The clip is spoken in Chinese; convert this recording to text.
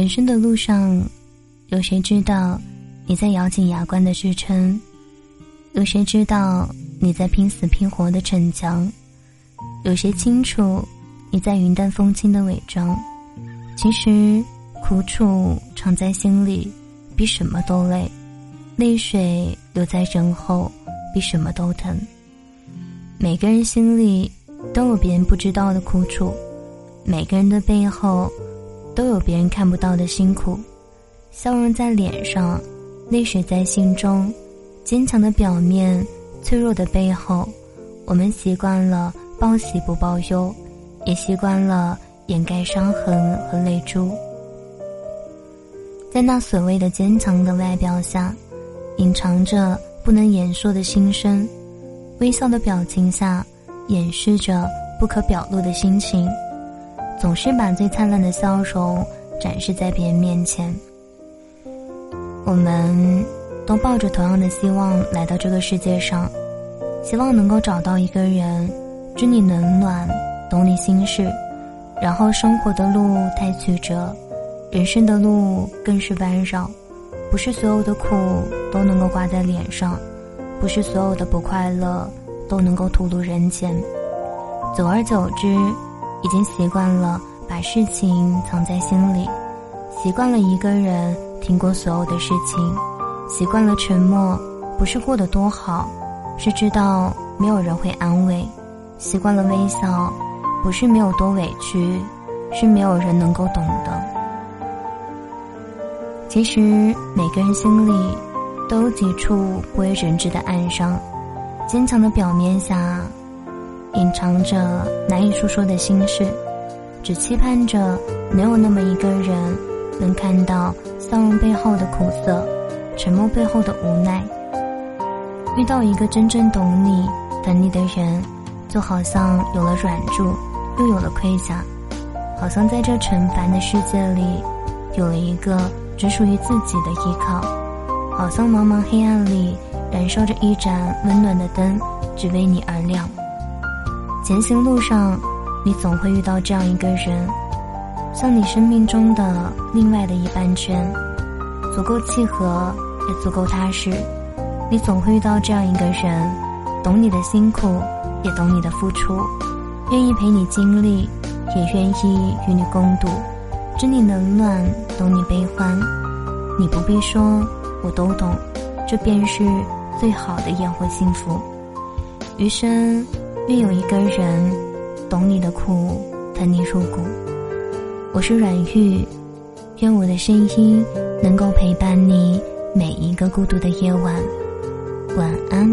人生的路上，有谁知道你在咬紧牙关的支撑？有谁知道你在拼死拼活的逞强？有谁清楚你在云淡风轻的伪装？其实，苦楚藏在心里，比什么都累；泪水留在身后，比什么都疼。每个人心里都有别人不知道的苦楚，每个人的背后都有别人看不到的辛苦。笑容在脸上，泪水在心中，坚强的表面，脆弱的背后。我们习惯了报喜不报忧，也习惯了掩盖伤痕和泪珠。在那所谓的坚强的外表下，隐藏着不能言说的心声；微笑的表情下，掩饰着不可表露的心情。总是把最灿烂的笑容展示在别人面前。我们都抱着同样的希望来到这个世界上，希望能够找到一个人，知你冷暖，懂你心事。然后生活的路太曲折，人生的路更是弯绕。不是所有的苦都能够挂在脸上，不是所有的不快乐都能够吐露人前。久而久之，已经习惯了把事情藏在心里，习惯了一个人。听过所有的事情，习惯了沉默，不是过得多好，是知道没有人会安慰；习惯了微笑，不是没有多委屈，是没有人能够懂得。其实每个人心里都有几处不为人知的暗伤，坚强的表面下，隐藏着难以诉说的心事，只期盼着能有那么一个人。能看到笑容背后的苦涩，沉默背后的无奈。遇到一个真正懂你、疼你的人，就好像有了软柱，又有了盔甲，好像在这尘凡的世界里，有了一个只属于自己的依靠，好像茫茫黑暗里燃烧着一盏温暖的灯，只为你而亮。前行路上，你总会遇到这样一个人。像你生命中的另外的一半圈，足够契合，也足够踏实。你总会遇到这样一个人，懂你的辛苦，也懂你的付出，愿意陪你经历，也愿意与你共度，知你冷暖，懂你悲欢。你不必说，我都懂，这便是最好的烟火幸福。余生，愿有一个人，懂你的苦，疼你入骨。我是阮玉，愿我的声音能够陪伴你每一个孤独的夜晚。晚安，